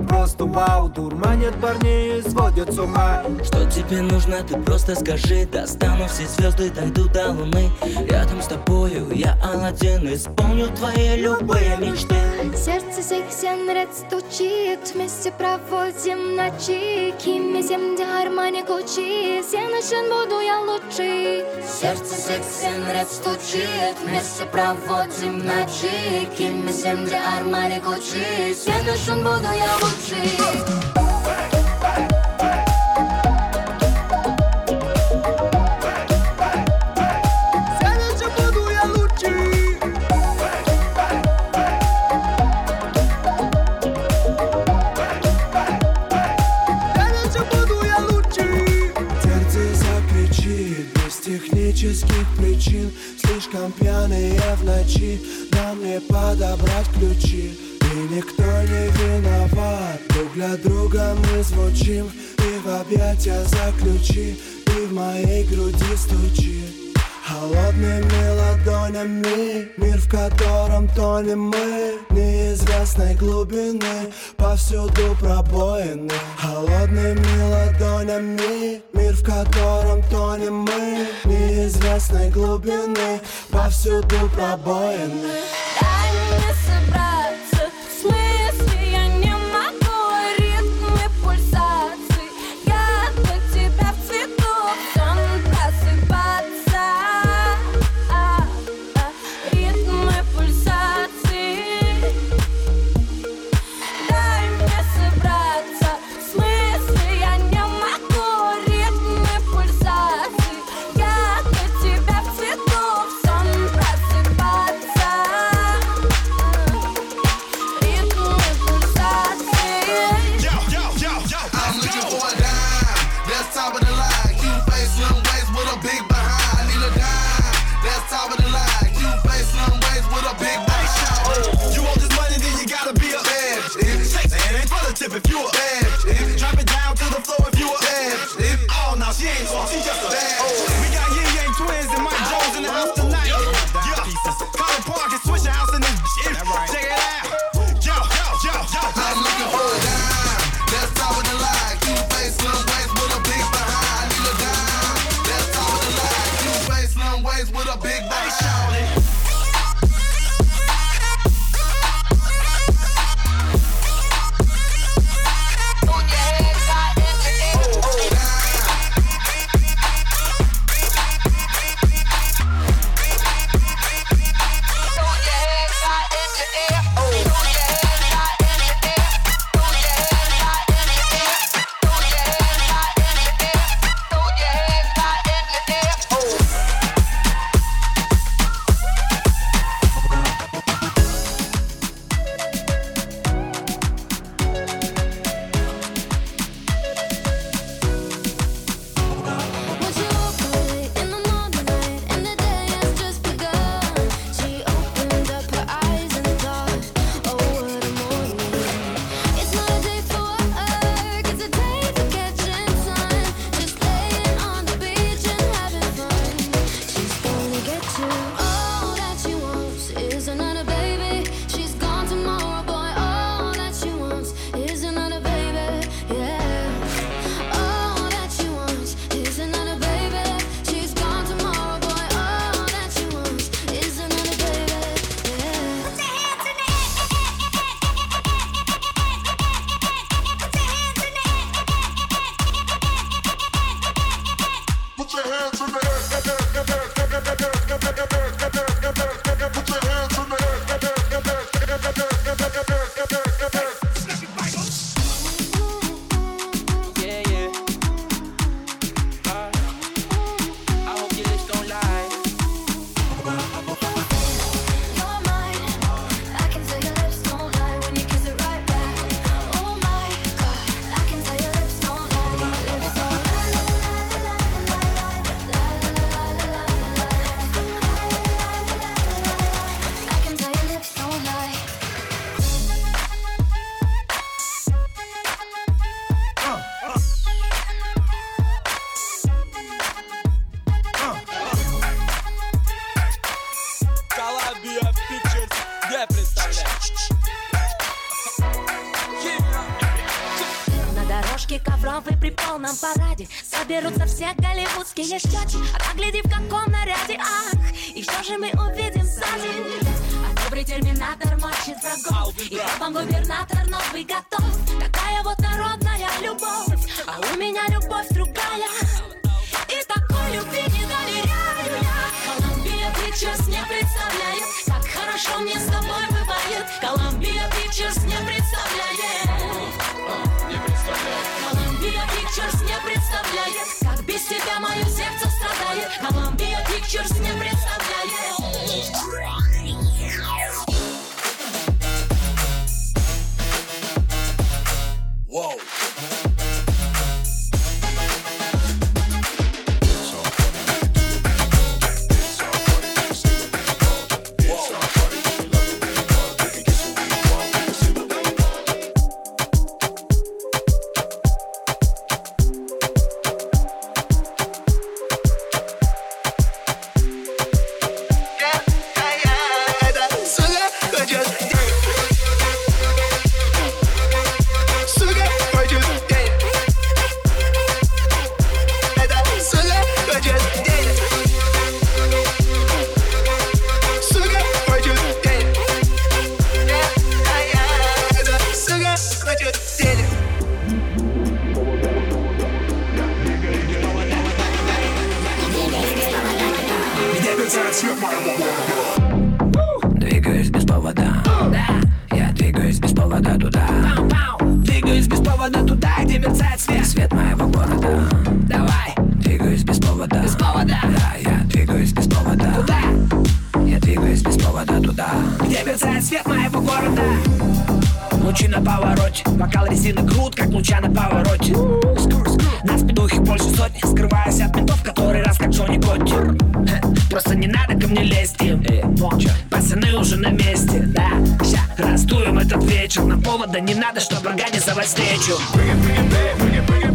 просто вау Дурманит парней с ума. Что тебе нужно, ты просто скажи. Достану все звезды, дойду до луны. Рядом с тобою я Аладдин Исполню твои любые мечты. Сердце сексен стучит Вместе проводим ночи. Кими земля гармоник учи Все ночен буду я лучший Сердце сексен стучит Вместе проводим ночи. Кими земля гармоник учи Все ночен буду я лучший Слишком пьяные в ночи Да мне подобрать ключи. И никто не виноват Друг для друга мы звучим И в объятия заключи И в моей груди стучи Холодными ладонями Мир, в котором тонем мы Неизвестной глубины Повсюду пробоины. Холодными ладонями Мир, в котором тонем мы Неизвестной глубины Повсюду пробоины Show me a. Э, просто не надо ко мне лезть им э, Пацаны уже на месте, да Ща раздуем этот вечер. На повода не надо, чтобы организовать встречу. Быги-быги-бэй, быги-быги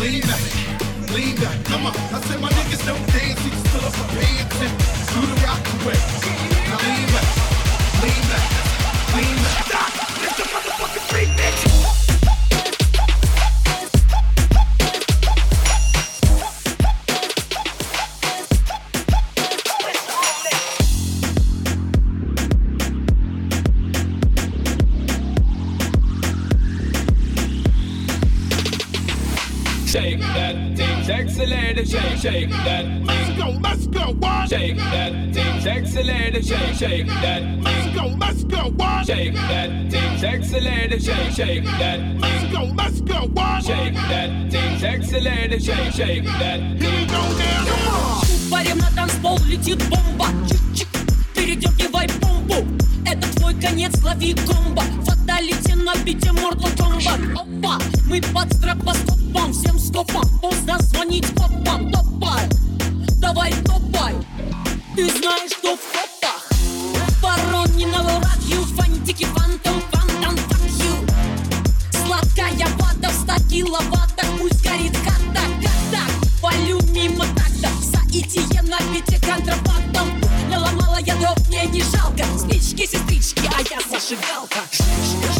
lean back, lean back. Come on, I said my niggas don't dance, you still up a paying and do the rock away. Now lean back. shake that thing. Let's go, let's go, what? Shake that thing, sexy lady, shake, shake that thing. Let's go, let's go, what? Shake that thing, sexy lady, shake, shake that thing. Let's go, let's go, what? Shake that thing, sexy lady, shake, shake that thing. Here we go now, come on. Парим на танцпол, летит бомба, чик-чик, передергивай бомбу. Это твой конец, лови комбо Фаталити на бите Mortal Kombat Опа, мы под стропоскопом Всем скопом, поздно звонить копам Топ ты знаешь, что в копах Воронинова Fuck you, фантики, фантом, фантом, fuck you Сладкая вода в ста киловаттах Пусть горит хата, хата. Полю мимо такта За ИТМ на пяти контрабандом. Наломала я дров, мне не жалко. Спички, сестрички, а я зажигалка. Шишка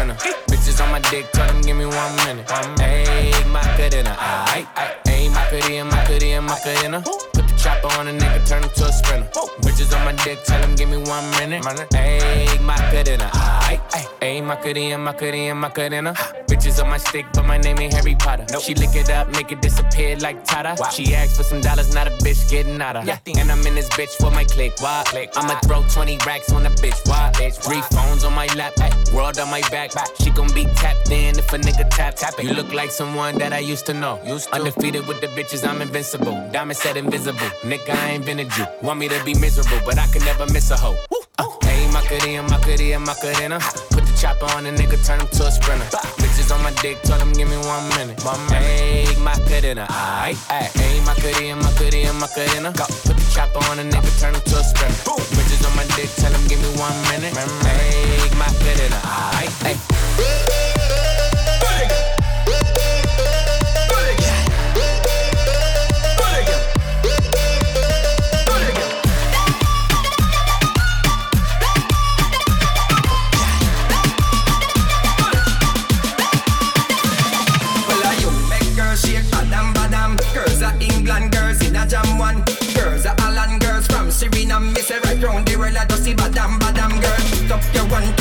sprinter. Bitches on my dick, tell him give me one minute. Hey, Macarena, aight, aight. Hey, Macarena, Macarena, Macarena. Put the chopper on the nigga, turn him to a sprinter. Bitches on my dick, tell him give me one minute. Hey, Macarena, aight, aight. Hey, Macarena, Macarena, Macarena. Bitches on my stick, but my name ain't Harry Potter. She lick it up, make it disappear like Tata. She asked for some dollars, not a bitch getting out of. Yeah. And I'm in this bitch for my click. Why? click I'ma throw 20 racks on the bitch. Why? bitch, Three phones on my lap, ay, world on my back. She gon' be tapped in if a nigga tap. tap it. You look like someone that I used to know. Undefeated with the bitches, I'm invincible. Diamond said invisible. Nigga, I ain't been a Jew. Want me to be miserable, but I can never miss a hoe. Uh, Hey, Macarena, Macarena, Macarena. Put the chopper on the nigga, turn him to a sprinter. Bitches on my dick, tell him give me one minute. Hey, Macarena, aight, aight. Hey, Macarena, Macarena, Macarena. Put the chopper on the nigga, turn him to a sprinter. Bitches on my dick, tell him give me one minute. Hey, Macarena, aight, aight. One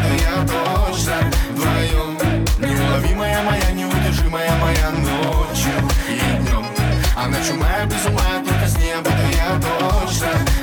буду я точно вдвоем Неуловимая моя, неудержимая моя ночью и днем Она ночью моя без ума, только с ней буду я точно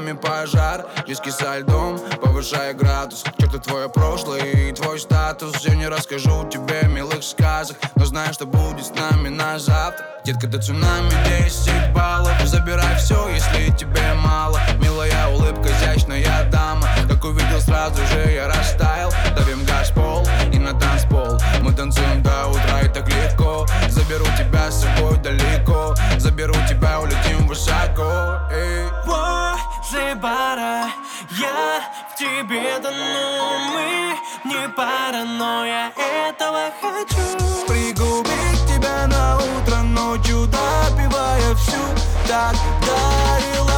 нами пожар, виски со льдом Повышая градус. Черт, твое прошлое и твой статус. Все не расскажу тебе милых сказок Но знаю, что будет с нами на завтра. Детка, до цунами 10 баллов. Забирай все, если тебе мало. Милая улыбка, изящная дама. Как увидел, сразу же я растаял. Давим газ пол и на танцпол. Мы танцуем до утра и так легко. Заберу тебя с собой далеко. Заберу тебя, улетим высоко. Возле бара я в тебе тону Мы не пара, но я этого хочу. Пригубить тебя на утро ночью Допивая всю Так дарила. боль